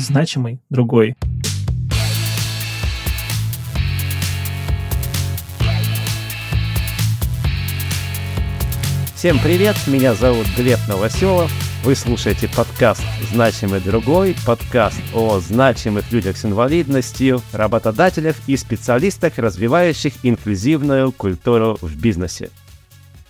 значимый другой. Всем привет, меня зовут Глеб Новоселов. Вы слушаете подкаст «Значимый другой», подкаст о значимых людях с инвалидностью, работодателях и специалистах, развивающих инклюзивную культуру в бизнесе.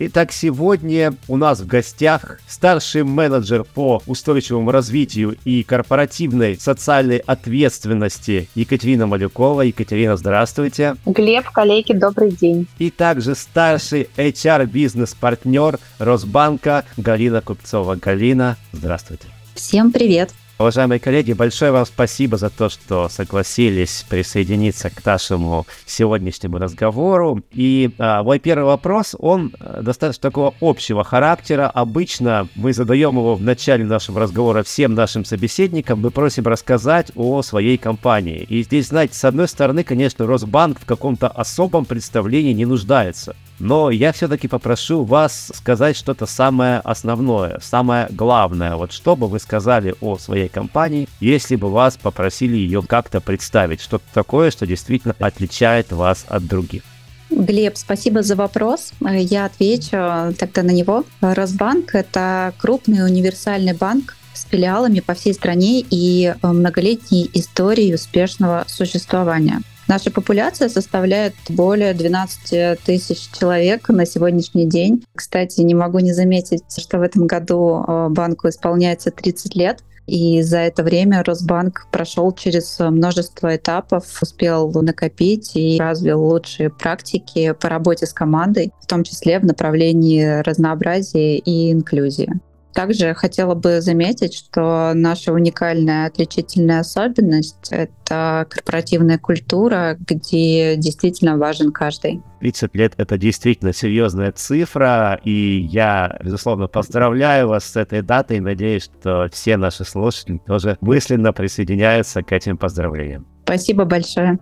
Итак, сегодня у нас в гостях старший менеджер по устойчивому развитию и корпоративной социальной ответственности Екатерина Малюкова. Екатерина, здравствуйте. Глеб, коллеги, добрый день. И также старший HR-бизнес-партнер Росбанка Галина Купцова. Галина, здравствуйте. Всем привет. Уважаемые коллеги, большое вам спасибо за то, что согласились присоединиться к нашему сегодняшнему разговору. И а, мой первый вопрос, он а, достаточно такого общего характера. Обычно мы задаем его в начале нашего разговора всем нашим собеседникам. Мы просим рассказать о своей компании. И здесь, знаете, с одной стороны, конечно, Росбанк в каком-то особом представлении не нуждается. Но я все-таки попрошу вас сказать что-то самое основное, самое главное. Вот что бы вы сказали о своей компании, если бы вас попросили ее как-то представить, что-то такое, что действительно отличает вас от других. Глеб, спасибо за вопрос. Я отвечу тогда на него. Росбанк — это крупный универсальный банк с филиалами по всей стране и многолетней историей успешного существования. Наша популяция составляет более 12 тысяч человек на сегодняшний день. Кстати, не могу не заметить, что в этом году э, банку исполняется 30 лет. И за это время Росбанк прошел через множество этапов, успел накопить и развил лучшие практики по работе с командой, в том числе в направлении разнообразия и инклюзии. Также хотела бы заметить, что наша уникальная отличительная особенность — это корпоративная культура, где действительно важен каждый. 30 лет — это действительно серьезная цифра, и я, безусловно, поздравляю вас с этой датой надеюсь, что все наши слушатели тоже мысленно присоединяются к этим поздравлениям. Спасибо большое.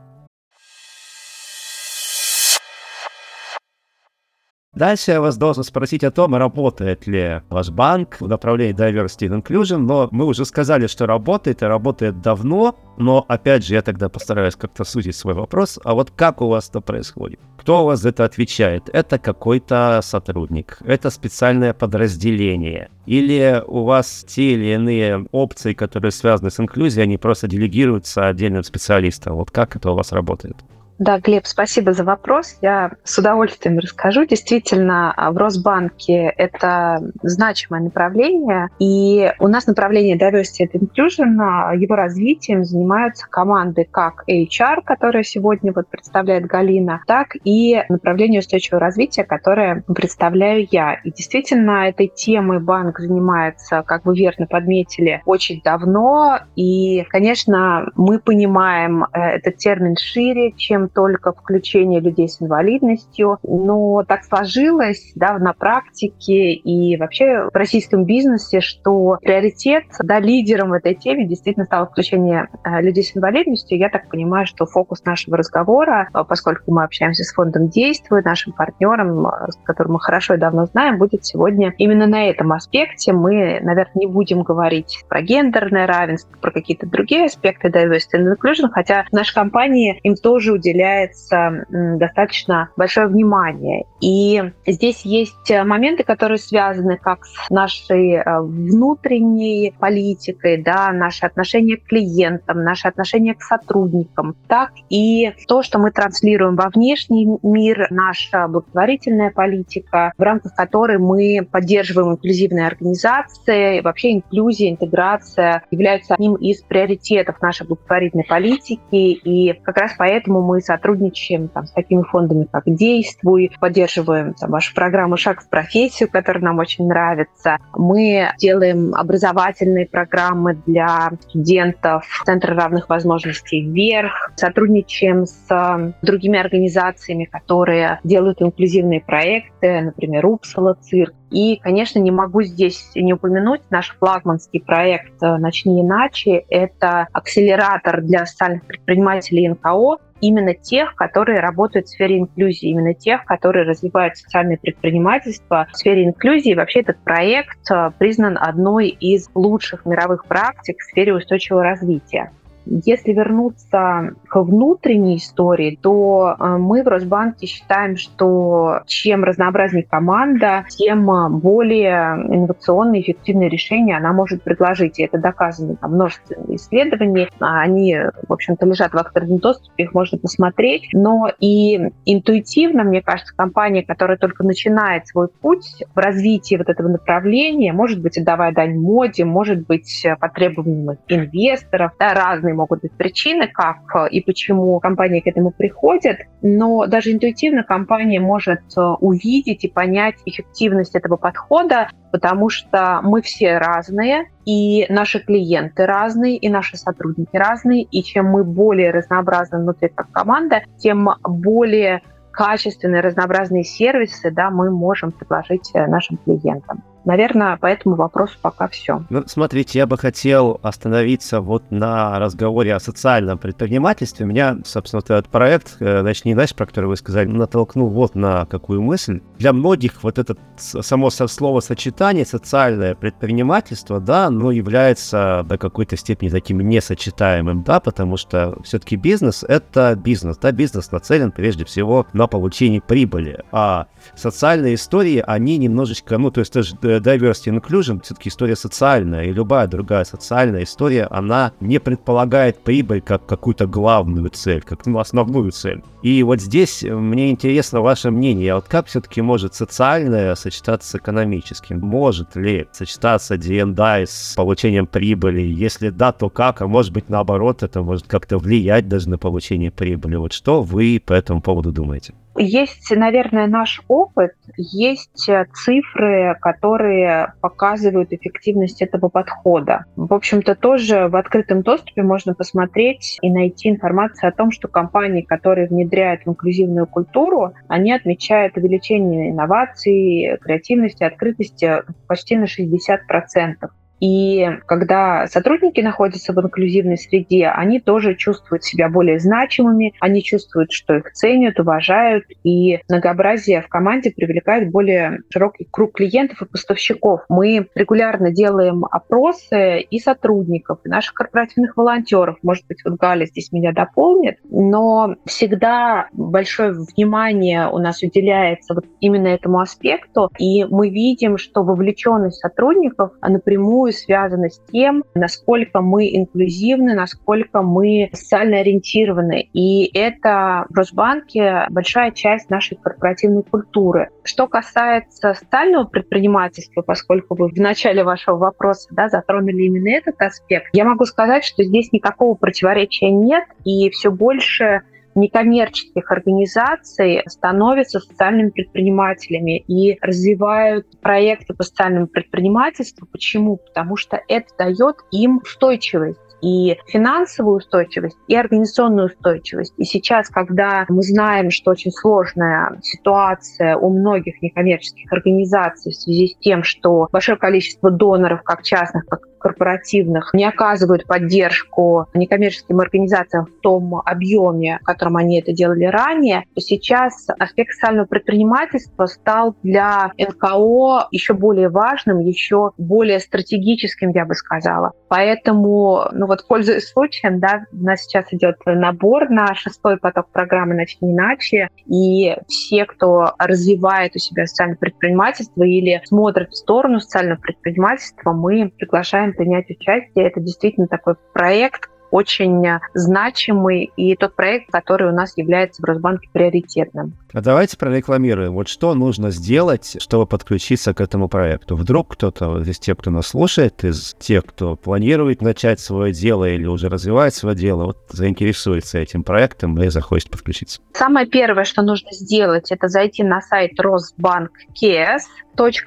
Дальше я вас должен спросить о том, работает ли ваш банк в направлении Diversity and Inclusion, но мы уже сказали, что работает и работает давно, но опять же я тогда постараюсь как-то сузить свой вопрос, а вот как у вас это происходит? Кто у вас за это отвечает? Это какой-то сотрудник, это специальное подразделение, или у вас те или иные опции, которые связаны с инклюзией, они просто делегируются отдельным специалистам? Вот как это у вас работает? Да, Глеб, спасибо за вопрос. Я с удовольствием расскажу. Действительно, в Росбанке это значимое направление, и у нас направление Diversity and Inclusion, а, его развитием занимаются команды как HR, которая сегодня вот представляет Галина, так и направление устойчивого развития, которое представляю я. И действительно, этой темой банк занимается, как вы верно подметили, очень давно, и, конечно, мы понимаем э, этот термин шире, чем только включение людей с инвалидностью, но так сложилось да, на практике и вообще в российском бизнесе, что приоритет, да, лидером в этой теме действительно стало включение э, людей с инвалидностью. Я так понимаю, что фокус нашего разговора, э, поскольку мы общаемся с фондом «Действуй», нашим партнером, э, с которым мы хорошо и давно знаем, будет сегодня именно на этом аспекте. Мы, наверное, не будем говорить про гендерное равенство, про какие-то другие аспекты diversity and inclusion, хотя в нашей компании им тоже уделяют уделяется достаточно большое внимание. И здесь есть э, моменты, которые связаны как с нашей э, внутренней политикой, да, наши отношения к клиентам, наши отношения к сотрудникам, так и то, что мы транслируем во внешний мир, наша благотворительная политика, в рамках которой мы поддерживаем инклюзивные организации. Вообще инклюзия, интеграция являются одним из приоритетов нашей благотворительной политики, и как раз поэтому мы сотрудничаем там, с такими фондами, как «Действуй», поддерживаем там, вашу программу «Шаг в профессию», которая нам очень нравится. Мы делаем образовательные программы для студентов Центра равных возможностей «Вверх», сотрудничаем с другими организациями, которые делают инклюзивные проекты, например, «Упсала цирк», и, конечно, не могу здесь не упомянуть наш флагманский проект «Начни иначе». Это акселератор для социальных предпринимателей НКО, именно тех, которые работают в сфере инклюзии, именно тех, которые развивают социальное предпринимательство в сфере инклюзии. Вообще этот проект э, признан одной из лучших мировых практик в сфере устойчивого развития. Если вернуться к внутренней истории, то э, мы в Росбанке считаем, что чем разнообразнее команда, тем более инновационные, эффективные решения она может предложить. И это доказано там, множеством исследований. Они, в общем-то, лежат в открытом доступе, их можно посмотреть. Но и интуитивно, мне кажется, компания, которая только начинает свой путь в развитии вот этого направления, может быть, отдавая дань моде, может быть, по требованиям инвесторов, да, разные могут быть причины, как э, и почему компания к этому приходит, но даже интуитивно компания может э, увидеть и понять эффективность этого подхода, потому что мы все разные, и наши клиенты разные, и наши сотрудники разные, и чем мы более разнообразны внутри как команда, тем более качественные, разнообразные сервисы да, мы можем предложить э, нашим клиентам. Наверное, по этому вопросу пока все. Ну, смотрите, я бы хотел остановиться вот на разговоре о социальном предпринимательстве. Меня, собственно, этот проект, э, «Начни наш», про который вы сказали, натолкнул вот на какую мысль. Для многих вот это само словосочетание «социальное предпринимательство», да, оно является до какой-то степени таким несочетаемым, да, потому что все-таки бизнес — это бизнес, да, бизнес нацелен прежде всего на получение прибыли, а социальные истории, они немножечко, ну, то есть тоже э, diversity inclusion все-таки история социальная, и любая другая социальная история, она не предполагает прибыль как какую-то главную цель, как ну, основную цель. И вот здесь мне интересно ваше мнение, вот как все-таки может социальное сочетаться с экономическим? Может ли сочетаться D&I с получением прибыли? Если да, то как? А может быть наоборот, это может как-то влиять даже на получение прибыли? Вот что вы по этому поводу думаете? Есть, наверное, наш опыт, есть э, цифры, которые показывают эффективность этого подхода. В общем-то, тоже в открытом доступе можно посмотреть и найти информацию о том, что компании, которые внедряют инклюзивную культуру, они отмечают увеличение инноваций, креативности, открытости почти на 60%. И когда сотрудники находятся в инклюзивной среде, они тоже чувствуют себя более значимыми, они чувствуют, что их ценят, уважают, и многообразие в команде привлекает более широкий круг клиентов и поставщиков. Мы регулярно делаем опросы и сотрудников, и наших корпоративных волонтеров. Может быть, вот Галя здесь меня дополнит, но всегда большое внимание у нас уделяется вот именно этому аспекту, и мы видим, что вовлеченность сотрудников напрямую напрямую связано с тем, насколько мы инклюзивны, насколько мы социально ориентированы. И это в Росбанке большая часть нашей корпоративной культуры. Что касается социального предпринимательства, поскольку вы в начале вашего вопроса да, затронули именно этот аспект, я могу сказать, что здесь никакого противоречия нет, и все больше некоммерческих организаций становятся социальными предпринимателями и развивают проекты по социальному предпринимательству. Почему? Потому что это дает им устойчивость и финансовую устойчивость, и организационную устойчивость. И сейчас, когда мы знаем, что очень сложная ситуация у многих некоммерческих организаций в связи с тем, что большое количество доноров, как частных, как корпоративных не оказывают поддержку некоммерческим организациям в том объеме, в котором они это делали ранее, то сейчас аспект социального предпринимательства стал для НКО еще более важным, еще более стратегическим, я бы сказала. Поэтому, ну вот, пользуясь случаем, да, у нас сейчас идет набор на шестой поток программы «Начни иначе», и все, кто развивает у себя социальное предпринимательство или смотрит в сторону социального предпринимательства, мы приглашаем принять участие. Это действительно такой проект, очень значимый и тот проект, который у нас является в Росбанке приоритетным. А давайте прорекламируем. Вот что нужно сделать, чтобы подключиться к этому проекту? Вдруг кто-то из тех, кто нас слушает, из тех, кто планирует начать свое дело или уже развивает свое дело, вот заинтересуется этим проектом и захочет подключиться? Самое первое, что нужно сделать, это зайти на сайт Росбанк КЕС,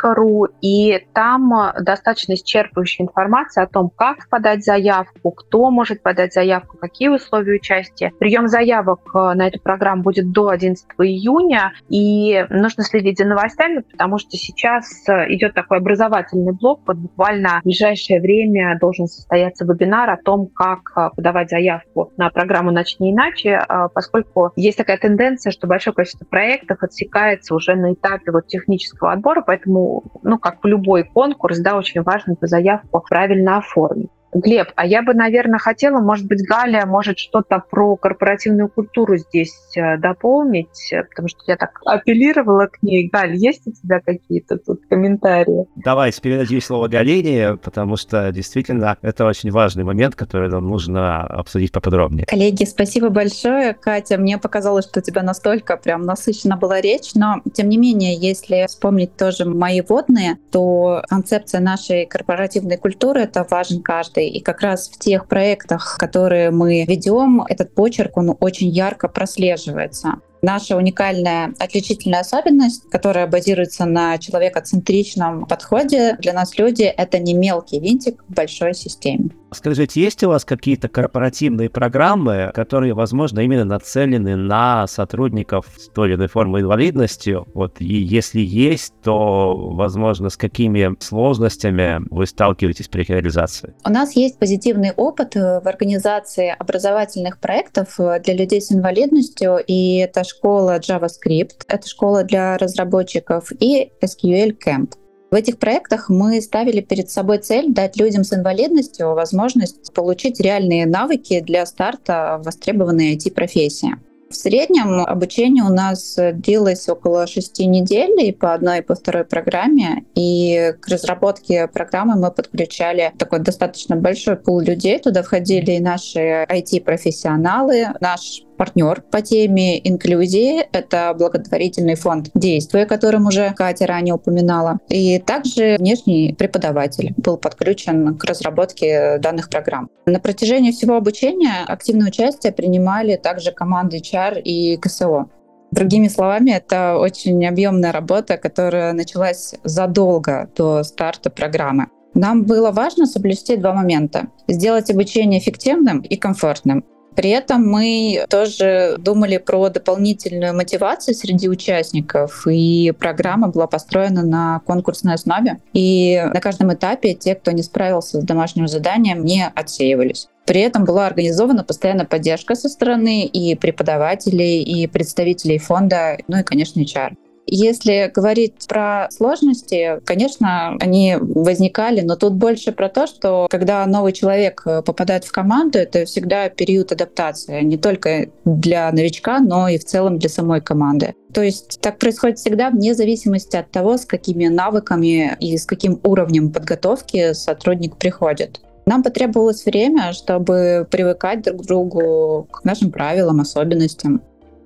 ру, и там достаточно исчерпывающая информация о том, как подать заявку, кто может подать подать заявку, какие условия участия. Прием заявок э, на эту программу будет до 11 июня, и нужно следить за новостями, потому что сейчас э, идет такой образовательный блок, вот буквально в ближайшее время должен состояться вебинар о том, как э, подавать заявку на программу «Начни иначе», поскольку есть такая тенденция, что большое количество проектов отсекается уже на этапе вот технического отбора, поэтому, ну, как в любой конкурс, да, очень важно эту заявку правильно оформить. Глеб, а я бы, наверное, хотела, может быть, Галя может что-то про корпоративную культуру здесь э, дополнить, э, потому что я так апеллировала к ней. Галь, есть у тебя какие-то тут комментарии? Давай передадим слово Галине, потому что действительно это очень важный момент, который нам нужно обсудить поподробнее. Коллеги, спасибо большое. Катя, мне показалось, что у тебя настолько прям насыщена была речь, но тем не менее, если вспомнить тоже мои водные, то концепция нашей корпоративной культуры — это важен каждый проекты. И как раз в тех проектах, которые мы ведем, этот почерк, он очень ярко прослеживается. Наша уникальная отличительная особенность, которая базируется на человекоцентричном подходе, для нас люди — это не мелкий винтик в большой системе. Скажите, есть у вас какие-то корпоративные программы, которые, возможно, именно нацелены на сотрудников с той или иной формой инвалидности? Вот, и если есть, то, возможно, с какими сложностями вы сталкиваетесь при их реализации? У нас есть позитивный опыт в организации образовательных проектов для людей с инвалидностью, и это школа JavaScript, это школа для разработчиков, и SQL Camp. В этих проектах мы ставили перед собой цель дать людям с инвалидностью возможность получить реальные навыки для старта в востребованной IT-профессии. В среднем обучение у нас длилось около шести недель и по одной и по второй программе. И к разработке программы мы подключали такой достаточно большой пул людей. Туда входили и наши IT-профессионалы, наш партнер по теме инклюзии. Это благотворительный фонд «Действие», о котором уже Катя ранее упоминала. И также внешний преподаватель был подключен к разработке данных программ. На протяжении всего обучения активное участие принимали также команды HR и КСО. Другими словами, это очень объемная работа, которая началась задолго до старта программы. Нам было важно соблюсти два момента. Сделать обучение эффективным и комфортным. При этом мы тоже думали про дополнительную мотивацию среди участников, и программа была построена на конкурсной основе. И на каждом этапе те, кто не справился с домашним заданием, не отсеивались. При этом была организована постоянная поддержка со стороны и преподавателей, и представителей фонда, ну и, конечно, HR. Если говорить про сложности, конечно, они возникали, но тут больше про то, что когда новый человек э, попадает в команду, это всегда период адаптации, не только для новичка, но и в целом для самой команды. То есть так происходит всегда вне зависимости от того, с какими навыками и с каким уровнем подготовки сотрудник приходит. Нам потребовалось время, чтобы привыкать друг к другу, к нашим правилам, особенностям.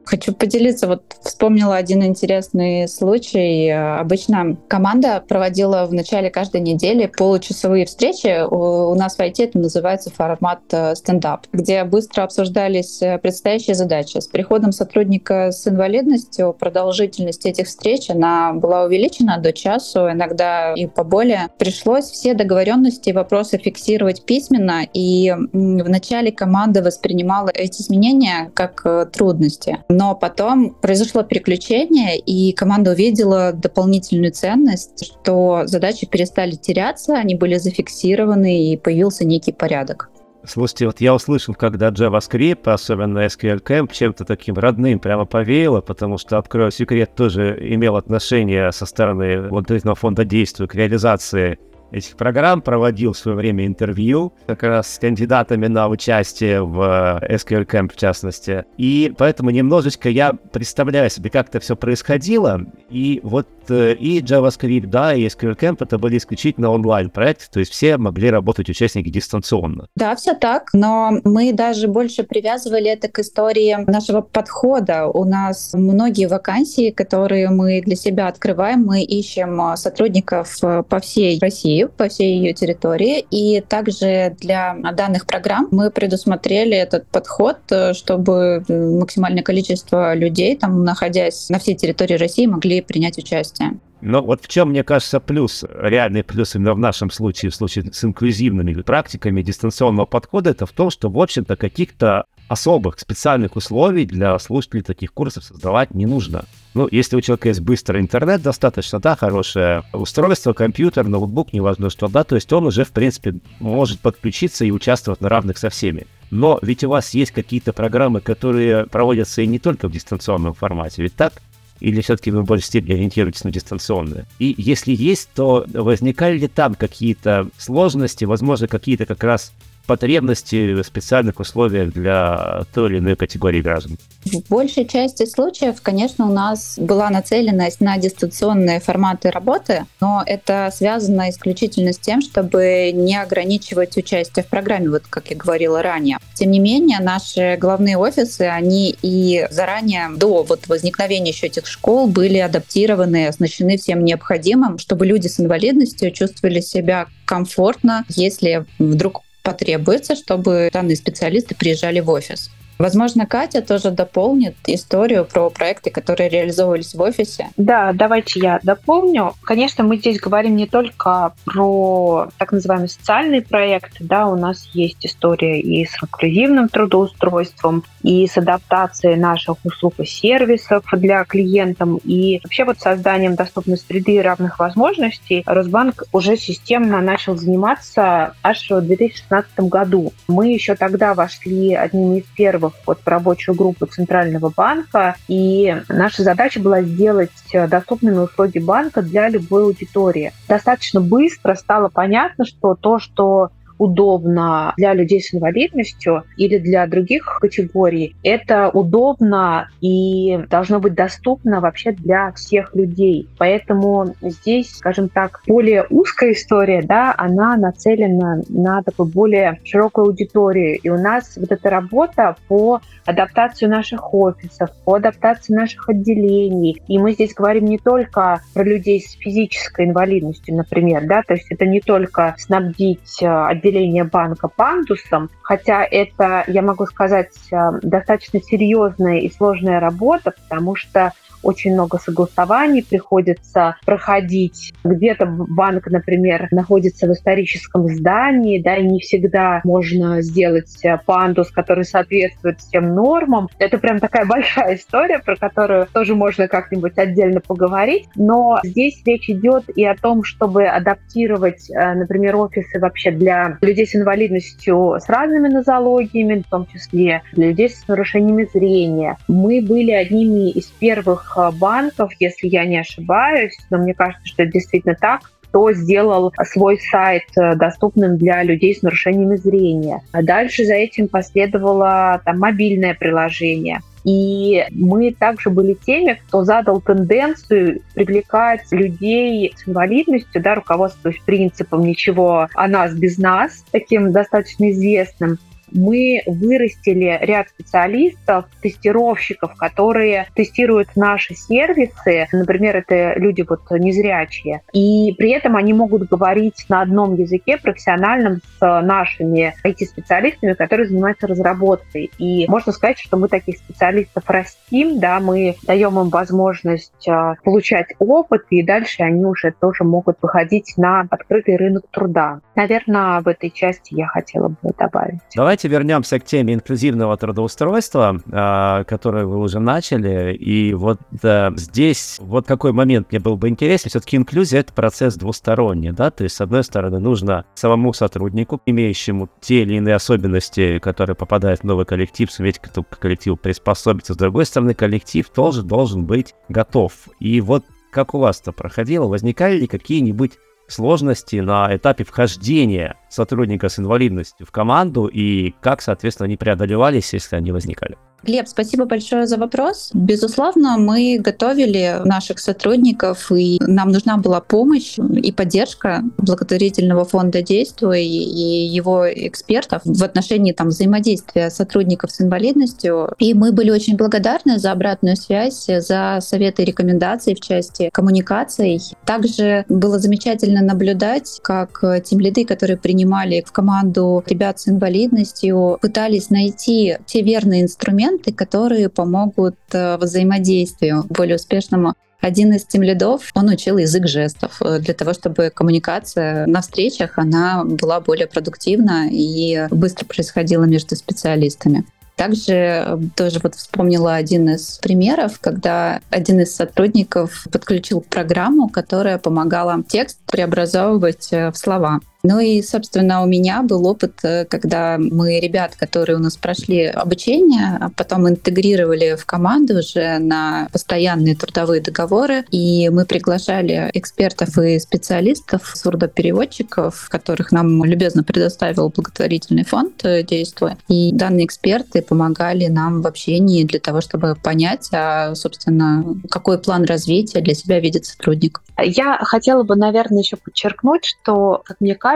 Хочу поделиться, вот вспомнила один интересный случай. Обычно команда проводила в начале каждой недели получасовые встречи. У нас в IT это называется формат э, стендап, где быстро обсуждались э, предстоящие задачи. С приходом сотрудника с инвалидностью продолжительность этих встреч она была увеличена до часу, иногда и поболее. Пришлось все договоренности и вопросы фиксировать письменно, и в начале команда воспринимала эти изменения как э, трудности. Но потом произошло переключение, и команда увидела дополнительную ценность, что задачи перестали теряться, они были зафиксированы, и появился некий порядок. Слушайте, вот я услышал, когда JavaScript, особенно SQL Camp, чем-то таким родным прямо повеяло, потому что, открою секрет, тоже имел отношение со стороны благотворительного фонда действия к реализации этих программ, проводил в свое время интервью как раз с кандидатами на участие в э, SQL Camp в частности. И поэтому немножечко я представляю себе, как это все происходило. И вот э, и JavaScript, да, и SQL Camp это были исключительно онлайн-проекты, то есть все могли работать участники дистанционно. Да, все так, но мы даже больше привязывали это к истории нашего подхода. У нас многие вакансии, которые мы для себя открываем, мы ищем э, сотрудников по всей России, по всей ее территории. И также для данных программ мы предусмотрели этот подход, э, чтобы максимальное количество людей, там, находясь на всей территории России, могли принять участие. Но вот в чем, мне кажется, плюс, реальный плюс именно в нашем случае, в случае с инклюзивными практиками дистанционного подхода, это в том, что, в общем-то, каких-то особых специальных условий для слушателей таких курсов создавать не нужно. Ну, если у человека есть быстрый интернет, достаточно, да, хорошее устройство, компьютер, ноутбук, неважно что, да, то есть он уже, в принципе, может подключиться и участвовать на равных со всеми. Но ведь у вас есть какие-то программы, которые проводятся и не только в дистанционном формате, ведь так? Или все-таки вы в большей степени ориентируетесь на дистанционное? И если есть, то возникали ли там какие-то сложности, возможно, какие-то как раз потребности в специальных условиях для той или иной категории граждан? В большей части случаев, конечно, у нас была нацеленность на дистанционные форматы работы, но это связано исключительно с тем, чтобы не ограничивать участие в программе, вот как я говорила ранее. Тем не менее, наши главные офисы, они и заранее, до вот возникновения еще этих школ, были адаптированы, оснащены всем необходимым, чтобы люди с инвалидностью чувствовали себя комфортно, если вдруг потребуется, чтобы данные специалисты приезжали в офис. Возможно, Катя тоже дополнит историю про проекты, которые реализовывались в офисе. Да, давайте я дополню. Конечно, мы здесь говорим не только про так называемые социальные проекты, да, у нас есть история и с инклюзивным трудоустройством, и с адаптацией наших услуг и сервисов для клиентов, и вообще вот созданием доступной среды и равных возможностей Росбанк уже системно начал заниматься аж в 2016 году. Мы еще тогда вошли одними из первых первых вот в рабочую группу Центрального банка, и наша задача была сделать э, доступными услуги банка для любой аудитории. Достаточно быстро стало понятно, что то, что удобно для людей с инвалидностью или для других категорий, это удобно и должно быть доступно вообще для всех людей. Поэтому здесь, скажем так, более узкая история, да, она нацелена на такую более широкую аудиторию. И у нас вот эта работа по адаптации наших офисов, по адаптации наших отделений. И мы здесь говорим не только про людей с физической инвалидностью, например, да, то есть это не только снабдить э, отделение банка пандусом, хотя это, я могу сказать, э, достаточно серьезная и сложная работа, потому что очень много согласований приходится проходить. Где-то банк, например, находится в историческом здании, да, и не всегда можно сделать э, пандус, который соответствует всем нормам. Это прям такая большая история, про которую тоже можно как-нибудь отдельно поговорить. Но здесь речь идет и о том, чтобы адаптировать, э, например, офисы вообще для людей с инвалидностью с разными нозологиями, в том числе для людей с нарушениями зрения. Мы были одними из первых банков, если я не ошибаюсь, но мне кажется, что это действительно так, кто сделал свой сайт э, доступным для людей с нарушениями зрения. А дальше за этим последовало там, мобильное приложение. И мы также были теми, кто задал тенденцию привлекать людей с инвалидностью, да, руководствуясь принципом «ничего о нас без нас», таким достаточно известным мы вырастили ряд специалистов, тестировщиков, которые тестируют наши сервисы. Например, это люди вот незрячие. И при этом они могут говорить на одном языке профессиональном с нашими IT-специалистами, которые занимаются разработкой. И можно сказать, что мы таких специалистов растим, да, мы даем им возможность а, получать опыт, и дальше они уже тоже могут выходить на открытый рынок труда. Наверное, в этой части я хотела бы добавить. Давайте давайте вернемся к теме инклюзивного трудоустройства, э, которое вы уже начали. И вот э, здесь вот какой момент мне был бы интересен. Все-таки инклюзия — это процесс двусторонний, да? То есть, с одной стороны, нужно самому сотруднику, имеющему те или иные особенности, которые попадают в новый коллектив, суметь к этому коллективу приспособиться. С другой стороны, коллектив тоже должен быть готов. И вот как у вас это проходило? Возникали ли какие-нибудь сложности на этапе вхождения сотрудника с инвалидностью в команду и как, соответственно, они преодолевались, если они возникали? Глеб, спасибо большое за вопрос. Безусловно, мы готовили наших сотрудников, и нам нужна была помощь и поддержка благотворительного фонда «Действуй» и его экспертов в отношении там, взаимодействия сотрудников с инвалидностью. И мы были очень благодарны за обратную связь, за советы и рекомендации в части коммуникаций. Также было замечательно наблюдать, как тем лиды, которые принимали в команду ребят с инвалидностью, пытались найти те верные инструменты, которые помогут э, взаимодействию более успешному Один из тем лидов, он учил язык жестов э, для того, чтобы коммуникация на встречах, она была более продуктивна и быстро происходила между специалистами. Также э, тоже вот вспомнила один из примеров, когда один из сотрудников подключил программу, которая помогала текст преобразовывать в слова. Ну и, собственно, у меня был опыт, э, когда мы ребят, которые у нас прошли обучение, а потом интегрировали в команду уже на постоянные трудовые договоры, и мы приглашали экспертов и специалистов, сурдопереводчиков, которых нам любезно предоставил благотворительный фонд э, «Действуя». И данные эксперты помогали нам в общении для того, чтобы понять, а, собственно, какой план развития для себя видит сотрудник. Я хотела бы, наверное, еще подчеркнуть, что, как мне кажется,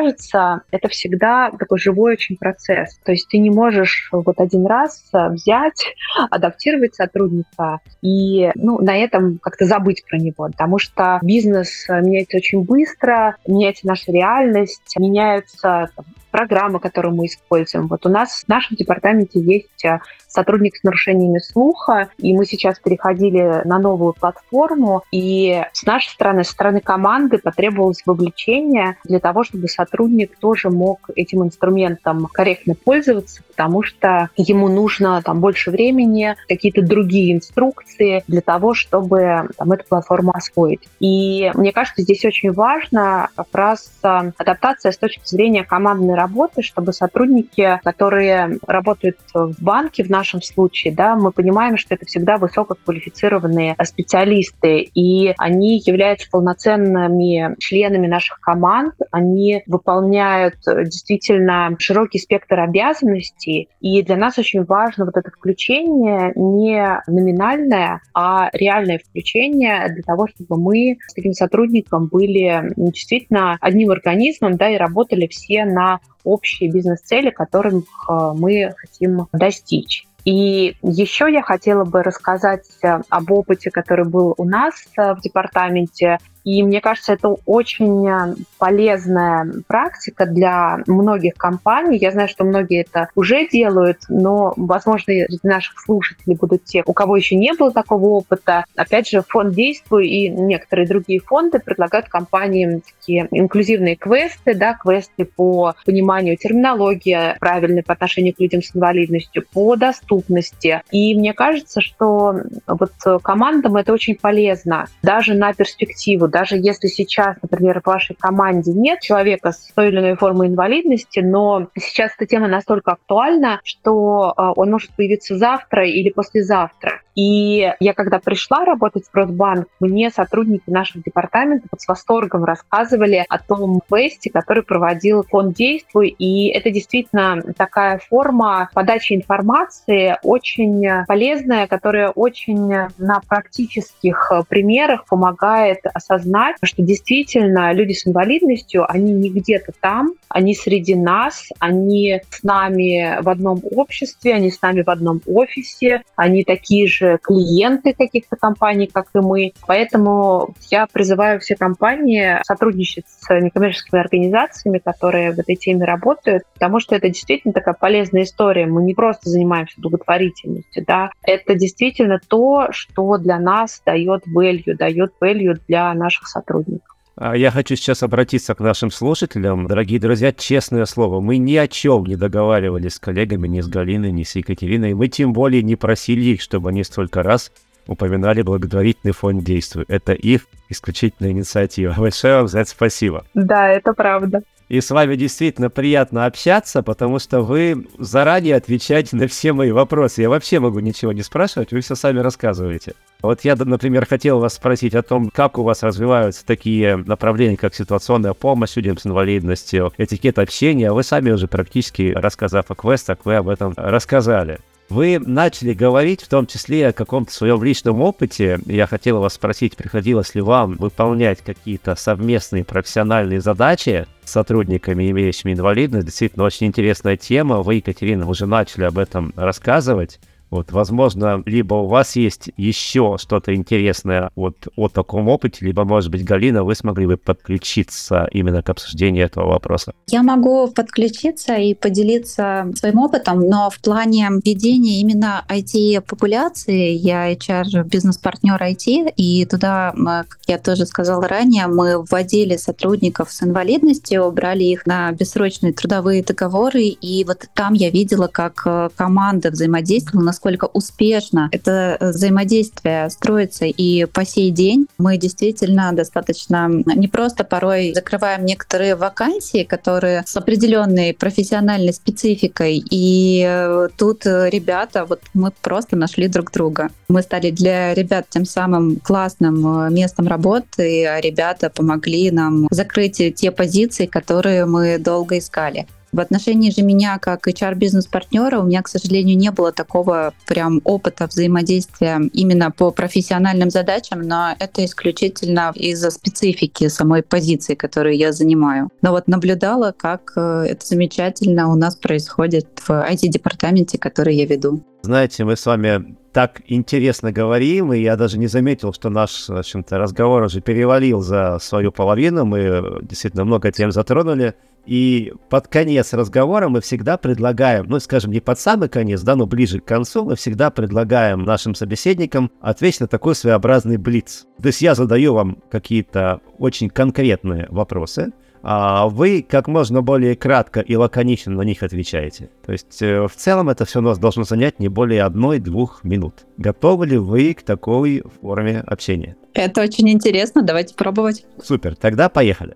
это всегда такой живой очень процесс. То есть ты не можешь вот один раз взять, адаптировать сотрудника и ну, на этом как-то забыть про него, потому что бизнес меняется очень быстро, меняется наша реальность, меняются там, программы, которые мы используем. Вот у нас в нашем департаменте есть э, сотрудник с нарушениями слуха, и мы сейчас переходили на новую платформу, и с нашей стороны, со стороны команды потребовалось вовлечение для того, чтобы сотрудник тоже мог этим инструментом корректно пользоваться, потому что ему нужно там больше времени, какие-то другие инструкции для того, чтобы там, эту платформу освоить. И мне кажется, здесь очень важно как раз э, адаптация с точки зрения командной работы, чтобы сотрудники, которые работают в банке в нашем случае, да, мы понимаем, что это всегда высококвалифицированные специалисты, и они являются полноценными членами наших команд, они выполняют действительно широкий спектр обязанностей, и для нас очень важно вот это включение не номинальное, а реальное включение для того, чтобы мы с таким сотрудником были действительно одним организмом, да, и работали все на общие бизнес-цели, которых э, мы хотим достичь. И еще я хотела бы рассказать э, об опыте, который был у нас э, в департаменте. И мне кажется, это очень э, полезная практика для многих компаний. Я знаю, что многие это уже делают, но, возможно, среди наших слушателей будут те, у кого еще не было такого опыта. Опять же, фонд «Действуй» и некоторые другие фонды предлагают компаниям такие инклюзивные квесты, да, квесты по пониманию терминологии правильной по отношению к людям с инвалидностью, по доступности. И мне кажется, что вот командам это очень полезно, даже на перспективу, даже если сейчас, например, в вашей команде нет человека с той или иной формой инвалидности, но сейчас эта тема настолько актуальна, что а, он может появиться завтра или послезавтра. И я когда пришла работать в Росбанк, мне сотрудники нашего департамента с восторгом рассказывали о том квесте, который проводил фонд «Действуй». И это действительно такая форма подачи информации, очень полезная, которая очень на практических примерах помогает осознать, что действительно люди с инвалидностью, они не где-то там, они среди нас, они с нами в одном обществе, они с нами в одном офисе, они такие же клиенты каких-то компаний, как и мы. Поэтому я призываю все компании сотрудничать с некоммерческими организациями, которые в этой теме работают, потому что это действительно такая полезная история. Мы не просто занимаемся благотворительностью, да, это действительно то, что для нас дает value, дает value для наших сотрудников. А я хочу сейчас обратиться к нашим слушателям. Дорогие друзья, честное слово, мы ни о чем не договаривались с коллегами, ни с Галиной, ни с Екатериной. Мы тем более не просили их, чтобы они столько раз упоминали благотворительный фонд «Действуй». Это их исключительная инициатива. Большое вам за это спасибо. Да, это правда. И с вами действительно приятно общаться, потому что вы заранее отвечаете на все мои вопросы. Я вообще могу ничего не спрашивать, вы все сами рассказываете. Вот я, например, хотел вас спросить о том, как у вас развиваются такие направления, как ситуационная помощь людям с инвалидностью, этикет общения. Вы сами уже практически, рассказав о квестах, вы об этом рассказали. Вы начали говорить в том числе о каком-то своем личном опыте. Я хотел вас спросить, приходилось ли вам выполнять какие-то совместные профессиональные задачи с сотрудниками, имеющими инвалидность. Действительно, очень интересная тема. Вы, Екатерина, уже начали об этом рассказывать. Вот, возможно, либо у вас есть еще что-то интересное вот о таком опыте, либо, может быть, Галина, вы смогли бы подключиться именно к обсуждению этого вопроса. Я могу подключиться и поделиться своим опытом, но в плане ведения именно IT-популяции я HR-бизнес-партнер IT, и туда, как я тоже сказала ранее, мы вводили сотрудников с инвалидностью, брали их на бессрочные трудовые договоры, и вот там я видела, как э, команда взаимодействовала, насколько успешно это э, взаимодействие строится, и по сей день мы действительно достаточно не просто порой закрываем некоторые вакансии, которые с определенной профессиональной спецификой, и э, тут ребята, вот мы просто нашли друг друга. Мы стали для ребят тем самым классным местом работы, а ребята помогли нам закрыть те позиции, которые мы долго искали. В отношении же меня как HR-бизнес-партнера у меня, к сожалению, не было такого прям опыта взаимодействия именно по профессиональным задачам, но это исключительно из-за специфики самой позиции, которую я занимаю. Но вот наблюдала, как э, это замечательно у нас происходит в IT-департаменте, который я веду. Знаете, мы с вами так интересно говорим, и я даже не заметил, что наш, в разговор уже перевалил за свою половину. Мы действительно много тем затронули. И под конец разговора мы всегда предлагаем, ну, скажем, не под самый конец, да, но ближе к концу, мы всегда предлагаем нашим собеседникам ответить на такой своеобразный блиц. То есть я задаю вам какие-то очень конкретные вопросы, а вы как можно более кратко и лаконично на них отвечаете. То есть э, в целом это все у нас должно занять не более одной-двух минут. Готовы ли вы к такой форме общения? Это очень интересно, давайте пробовать. Супер, тогда поехали.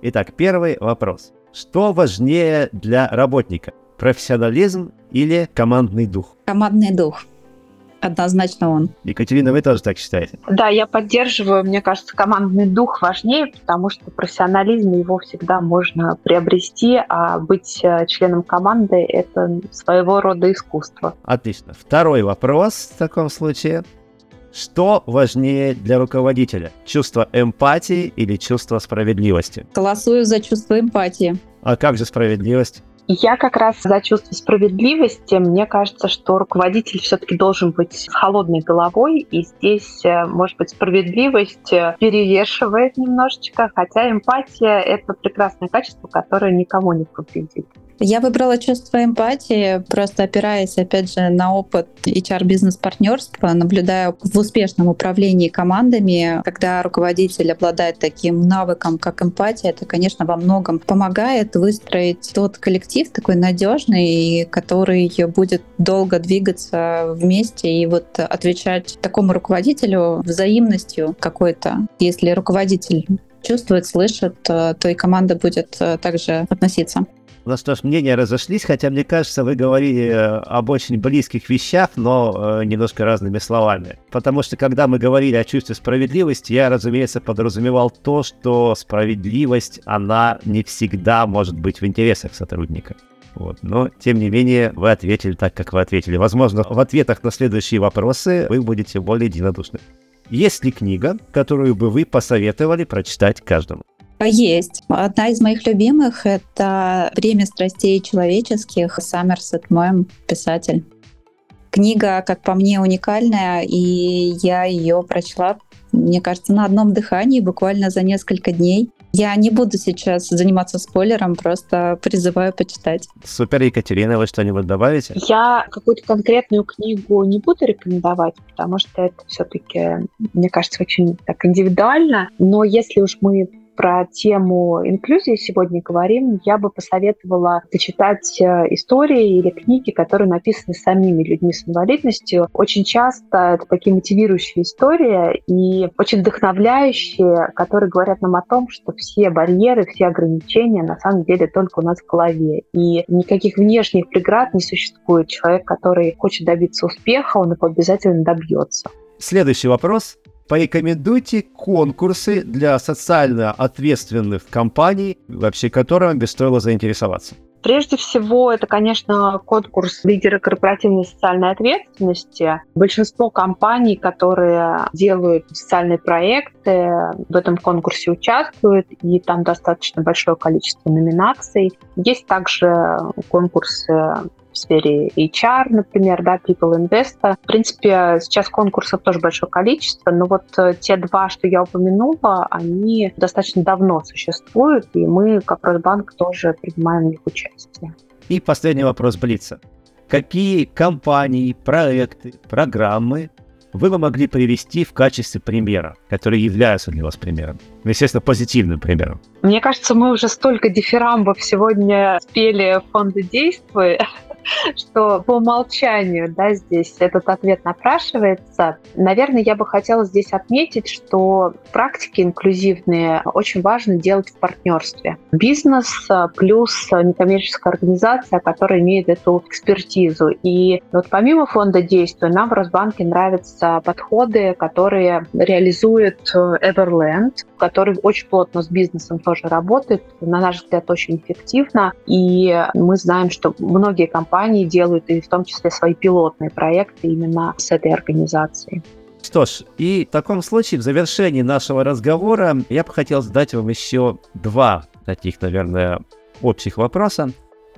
Итак, первый вопрос. Что важнее для работника? Профессионализм или командный дух? Командный дух. Однозначно он. Екатерина, вы тоже так считаете? Да, я поддерживаю. Мне кажется, командный дух важнее, потому что профессионализм его всегда можно приобрести, а быть э, членом команды – это своего рода искусство. Отлично. Второй вопрос в таком случае. Что важнее для руководителя? Чувство эмпатии или чувство справедливости? Голосую за чувство эмпатии. А как же справедливость? Я как раз за чувство справедливости. Мне кажется, что руководитель все-таки должен быть с холодной головой, и здесь, э, может быть, справедливость э, перевешивает немножечко, хотя эмпатия — это прекрасное качество, которое никому не повредит. Я выбрала чувство эмпатии, просто опираясь, опять же, на опыт HR-бизнес-партнерства, наблюдая в успешном управлении командами, когда руководитель обладает таким навыком, как эмпатия, это, конечно, во многом помогает выстроить тот коллектив такой надежный, который будет долго двигаться вместе и вот отвечать такому руководителю взаимностью какой-то. Если руководитель чувствует, слышит, то и команда будет э, также относиться. У нас тоже мнения разошлись, хотя, мне кажется, вы говорили э, об очень близких вещах, но э, немножко разными словами. Потому что, когда мы говорили о чувстве справедливости, я, разумеется, подразумевал то, что справедливость, она не всегда может быть в интересах сотрудника. Вот. Но, тем не менее, вы ответили так, как вы ответили. Возможно, в ответах на следующие вопросы вы будете более единодушны. Есть ли книга, которую бы вы посоветовали прочитать каждому? Есть. Одна из моих любимых — это «Время страстей человеческих» Саммерсет Моем, писатель. Книга, как по мне, уникальная, и я ее прочла, мне кажется, на одном дыхании, буквально за несколько дней. Я не буду сейчас заниматься спойлером, просто призываю почитать. Супер, Екатерина, вы что-нибудь добавите? Я какую-то конкретную книгу не буду рекомендовать, потому что это все-таки, мне кажется, очень так индивидуально. Но если уж мы про тему инклюзии сегодня говорим, я бы посоветовала почитать э, истории или книги, которые написаны самими людьми с инвалидностью. Очень часто это такие мотивирующие истории и очень вдохновляющие, которые говорят нам о том, что все барьеры, все ограничения на самом деле только у нас в голове. И никаких внешних преград не существует. Человек, который хочет добиться успеха, он его обязательно добьется. Следующий вопрос. Порекомендуйте конкурсы для социально ответственных компаний, вообще которым бы стоило заинтересоваться. Прежде всего, это, конечно, конкурс лидера корпоративной социальной ответственности. Большинство компаний, которые делают социальные проекты, в этом конкурсе участвуют, и там достаточно большое количество номинаций. Есть также конкурсы в сфере HR, например, да, People Invest. В принципе, сейчас конкурсов тоже большое количество, но вот э, те два, что я упомянула, они достаточно давно существуют, и мы, как Росбанк, тоже принимаем в них участие. И последний вопрос Блица. Какие компании, проекты, программы вы бы могли привести в качестве примера, которые являются для вас примером? Естественно, позитивным примером. Мне кажется, мы уже столько дифирамбов сегодня спели фонды действия, что по умолчанию да, здесь этот ответ напрашивается. Наверное, я бы хотела здесь отметить, что практики инклюзивные очень важно делать в партнерстве. Бизнес а, плюс некоммерческая организация, которая имеет эту экспертизу. И вот помимо фонда действия, нам в Росбанке нравятся подходы, которые реализует э, Everland, который очень плотно с бизнесом тоже работает, на наш взгляд, очень эффективно. И мы знаем, что многие компании компании делают, и в том числе свои пилотные проекты именно с этой организацией. Что ж, и в таком случае в завершении нашего разговора я бы хотел задать вам еще два таких, наверное, общих вопроса.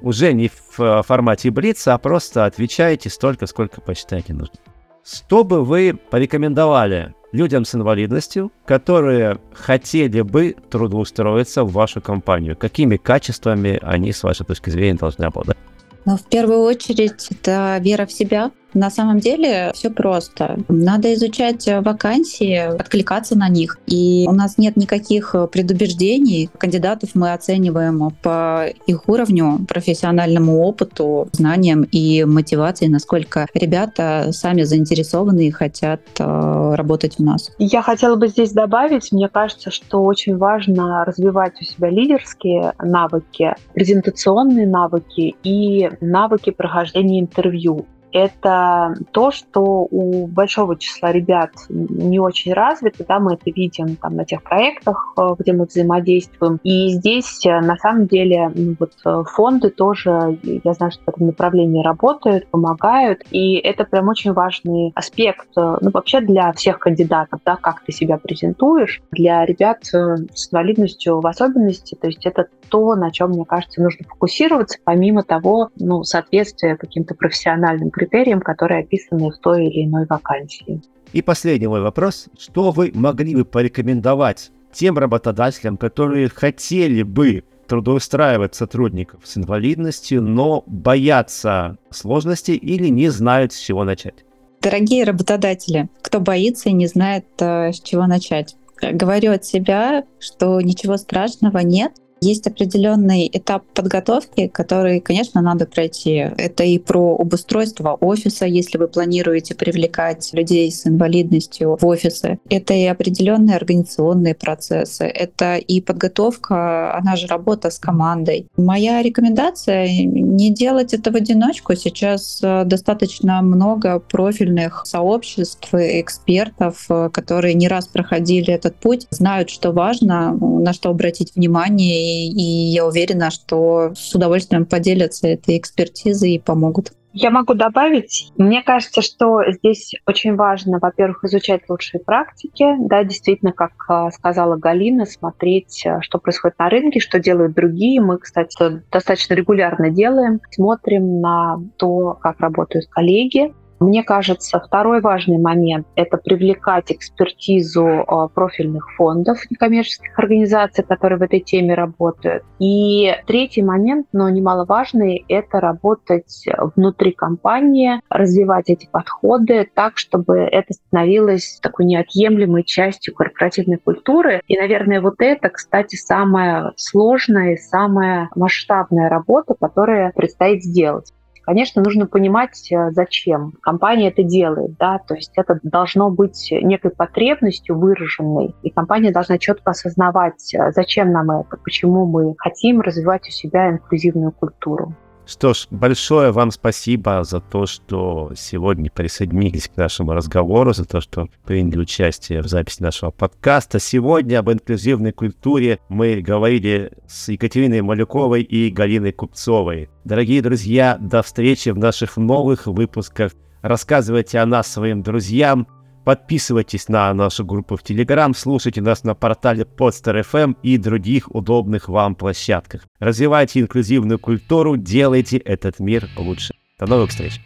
Уже не в э, формате Блица, а просто отвечаете столько, сколько посчитаете нужно. Что бы вы порекомендовали людям с инвалидностью, которые хотели бы трудоустроиться в вашу компанию? Какими качествами они, с вашей точки зрения, должны обладать? Но в первую очередь это вера в себя, на самом деле все просто. Надо изучать вакансии, откликаться на них. И у нас нет никаких предубеждений. Кандидатов мы оцениваем по их уровню, профессиональному опыту, знаниям и мотивации, насколько ребята сами заинтересованы и хотят э, работать у нас. Я хотела бы здесь добавить, мне кажется, что очень важно развивать у себя лидерские навыки, презентационные навыки и навыки прохождения интервью это то, что у большого числа ребят не очень развито, да, мы это видим там на тех проектах, э, где мы взаимодействуем. И здесь э, на самом деле ну, вот э, фонды тоже, я знаю, что в этом направлении работают, помогают, и это прям очень важный аспект, ну вообще для всех кандидатов, да, как ты себя презентуешь, для ребят с инвалидностью в особенности, то есть это то, на чем, мне кажется, нужно фокусироваться, помимо того, ну, соответствия каким-то профессиональным критериям, которые описаны в той или иной вакансии. И последний мой вопрос. Что вы могли бы порекомендовать тем работодателям, которые хотели бы трудоустраивать сотрудников с инвалидностью, но боятся сложностей или не знают, с чего начать? Дорогие работодатели, кто боится и не знает, э, с чего начать, говорю от себя, что ничего страшного нет. Есть определенный этап подготовки, который, конечно, надо пройти. Это и про обустройство офиса, если вы планируете привлекать людей с инвалидностью в офисы. Это и определенные организационные процессы. Это и подготовка, она же работа с командой. Моя рекомендация — не делать это в одиночку. Сейчас э, достаточно много профильных сообществ, экспертов, э, которые не раз проходили этот путь, знают, что важно, на что обратить внимание и я уверена, что с удовольствием поделятся этой экспертизой и помогут. Я могу добавить, мне кажется, что здесь очень важно, во-первых, изучать лучшие практики, да, действительно, как а, сказала Галина, смотреть, а, что происходит на рынке, что делают другие. Мы, кстати, достаточно регулярно делаем, смотрим на то, как работают коллеги, мне кажется, второй важный момент – это привлекать экспертизу а, профильных фондов некоммерческих организаций, которые в этой теме работают. И третий момент, но немаловажный – это работать внутри компании, развивать эти подходы так, чтобы это становилось такой неотъемлемой частью корпоративной культуры. И, наверное, вот это, кстати, самая сложная и самая масштабная работа, которая предстоит сделать. Конечно, нужно понимать, э, зачем компания это делает, да, то есть это должно быть некой потребностью выраженной, и компания должна четко осознавать, э, зачем нам это, почему мы хотим развивать у себя инклюзивную культуру. Что ж, большое вам спасибо за то, что сегодня присоединились к нашему разговору, за то, что приняли участие в записи нашего подкаста. Сегодня об инклюзивной культуре мы говорили с Екатериной Малюковой и Галиной Купцовой. Дорогие друзья, до встречи в наших новых выпусках. Рассказывайте о нас своим друзьям, Подписывайтесь на нашу группу в Телеграм, слушайте нас на портале Podster.fm и других удобных вам площадках. Развивайте инклюзивную культуру, делайте этот мир лучше. До новых встреч!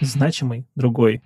Значимый другой.